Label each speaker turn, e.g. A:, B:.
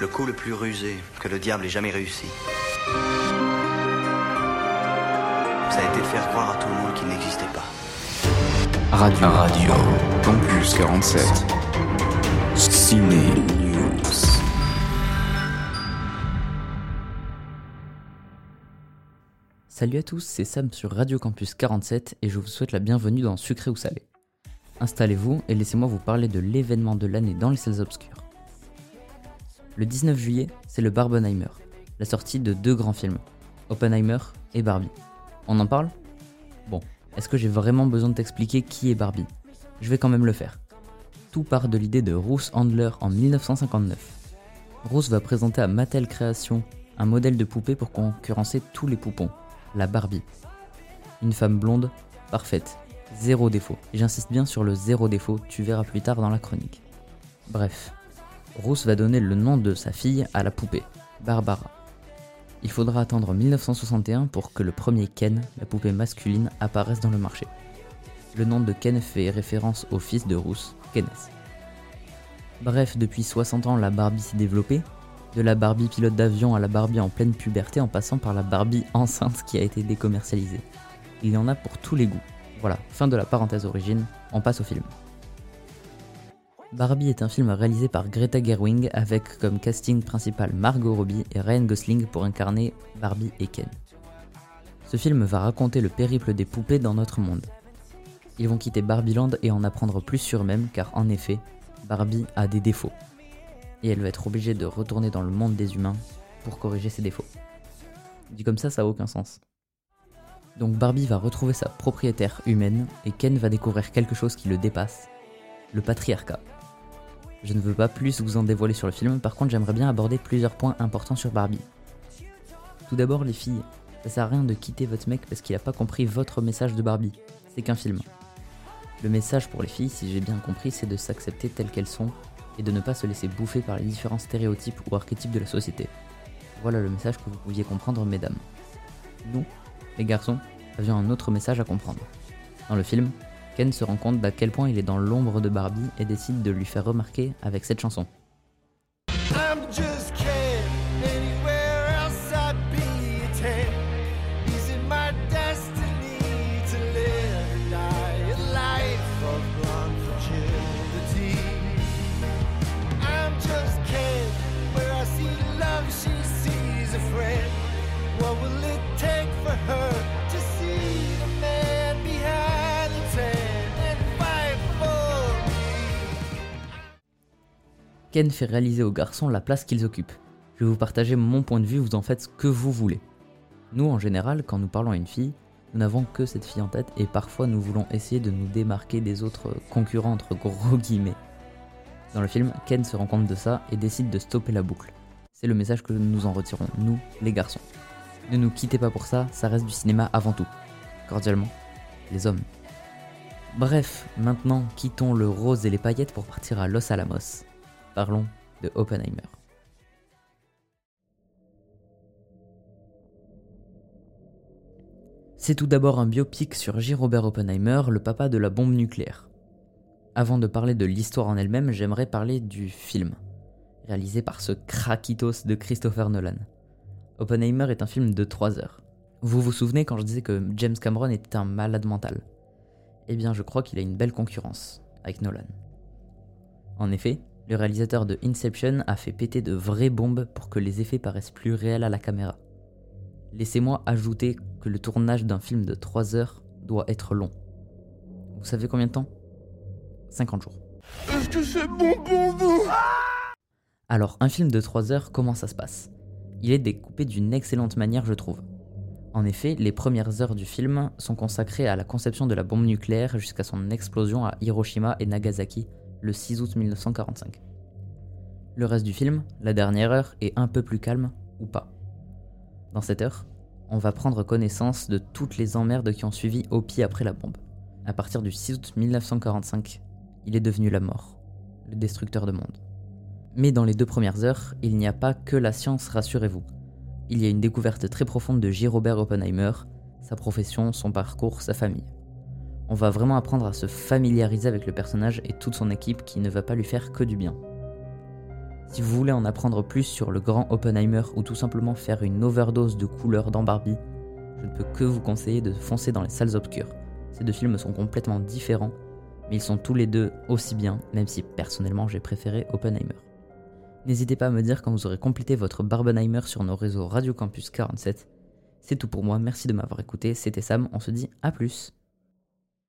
A: Le coup le plus rusé que le diable ait jamais réussi. Ça a été de faire croire à tout le monde qu'il n'existait pas.
B: Radio Radio Campus 47 Ciné News
C: Salut à tous, c'est Sam sur Radio Campus 47 et je vous souhaite la bienvenue dans Sucré ou Salé. Installez-vous et laissez-moi vous parler de l'événement de l'année dans les salles obscures. Le 19 juillet, c'est le Barbenheimer, la sortie de deux grands films, Oppenheimer et Barbie. On en parle? Bon, est-ce que j'ai vraiment besoin de t'expliquer qui est Barbie? Je vais quand même le faire. Tout part de l'idée de Ruth Handler en 1959. Ruth va présenter à Mattel Création un modèle de poupée pour concurrencer tous les poupons, la Barbie. Une femme blonde, parfaite, zéro défaut. J'insiste bien sur le zéro défaut, tu verras plus tard dans la chronique. Bref, Ruth va donner le nom de sa fille à la poupée, Barbara. Il faudra attendre 1961 pour que le premier Ken, la poupée masculine, apparaisse dans le marché. Le nom de Ken fait référence au fils de Ruth, Kenneth. Bref, depuis 60 ans, la Barbie s'est développée, de la Barbie pilote d'avion à la Barbie en pleine puberté en passant par la Barbie enceinte qui a été décommercialisée. Il y en a pour tous les goûts. Voilà, fin de la parenthèse origine, on passe au film. Barbie est un film réalisé par Greta Gerwig avec comme casting principal Margot Robbie et Ryan Gosling pour incarner Barbie et Ken. Ce film va raconter le périple des poupées dans notre monde. Ils vont quitter Barbieland et en apprendre plus sur eux-mêmes car en effet, Barbie a des défauts. Et elle va être obligée de retourner dans le monde des humains pour corriger ses défauts. Dit comme ça, ça n'a aucun sens. Donc Barbie va retrouver sa propriétaire humaine et Ken va découvrir quelque chose qui le dépasse, le patriarcat. Je ne veux pas plus vous en dévoiler sur le film, par contre j'aimerais bien aborder plusieurs points importants sur Barbie. Tout d'abord les filles, ça sert à rien de quitter votre mec parce qu'il a pas compris votre message de Barbie, c'est qu'un film. Le message pour les filles, si j'ai bien compris, c'est de s'accepter telles qu'elles sont et de ne pas se laisser bouffer par les différents stéréotypes ou archétypes de la société. Voilà le message que vous pouviez comprendre mesdames. Nous, les garçons, avions un autre message à comprendre. Dans le film, Ken se rend compte d'à quel point il est dans l'ombre de Barbie et décide de lui faire remarquer avec cette chanson. Ken fait réaliser aux garçons la place qu'ils occupent. Je vais vous partager mon point de vue, vous en faites ce que vous voulez. Nous, en général, quand nous parlons à une fille, nous n'avons que cette fille en tête et parfois nous voulons essayer de nous démarquer des autres concurrents entre gros guillemets. Dans le film, Ken se rend compte de ça et décide de stopper la boucle. C'est le message que nous en retirons, nous, les garçons. Ne nous quittez pas pour ça, ça reste du cinéma avant tout. Cordialement, les hommes. Bref, maintenant quittons le rose et les paillettes pour partir à Los Alamos. Parlons de Oppenheimer. C'est tout d'abord un biopic sur J. Robert Oppenheimer, le papa de la bombe nucléaire. Avant de parler de l'histoire en elle-même, j'aimerais parler du film, réalisé par ce craquitos de Christopher Nolan. Oppenheimer est un film de 3 heures. Vous vous souvenez quand je disais que James Cameron était un malade mental? Eh bien, je crois qu'il a une belle concurrence avec Nolan. En effet, le réalisateur de Inception a fait péter de vraies bombes pour que les effets paraissent plus réels à la caméra. Laissez-moi ajouter que le tournage d'un film de 3 heures doit être long. Vous savez combien de temps? 50 jours.
D: Est-ce que c'est bon pour vous?
C: Alors, un film de 3 heures, comment ça se passe? Il est découpé d'une excellente manière, je trouve. En effet, les premières heures du film sont consacrées à la conception de la bombe nucléaire jusqu'à son explosion à Hiroshima et Nagasaki le 6 août 1945. Le reste du film, la dernière heure, est un peu plus calme, ou pas. Dans cette heure, on va prendre connaissance de toutes les emmerdes qui ont suivi Hopi après la bombe. À partir du 6 août 1945, il est devenu la mort, le destructeur de monde. Mais dans les deux premières heures, il n'y a pas que la science, rassurez-vous. Il y a une découverte très profonde de J. Robert Oppenheimer, sa profession, son parcours, sa famille. On va vraiment apprendre à se familiariser avec le personnage et toute son équipe qui ne va pas lui faire que du bien. Si vous voulez en apprendre plus sur le grand Oppenheimer ou tout simplement faire une overdose de couleurs dans Barbie, je ne peux que vous conseiller de foncer dans les salles obscures. Ces deux films sont complètement différents, mais ils sont tous les deux aussi bien, même si personnellement j'ai préféré Oppenheimer. N'hésitez pas à me dire quand vous aurez complété votre Barbenheimer sur nos réseaux Radio Campus 47. C'est tout pour moi, merci de m'avoir écouté, c'était Sam, on se dit à plus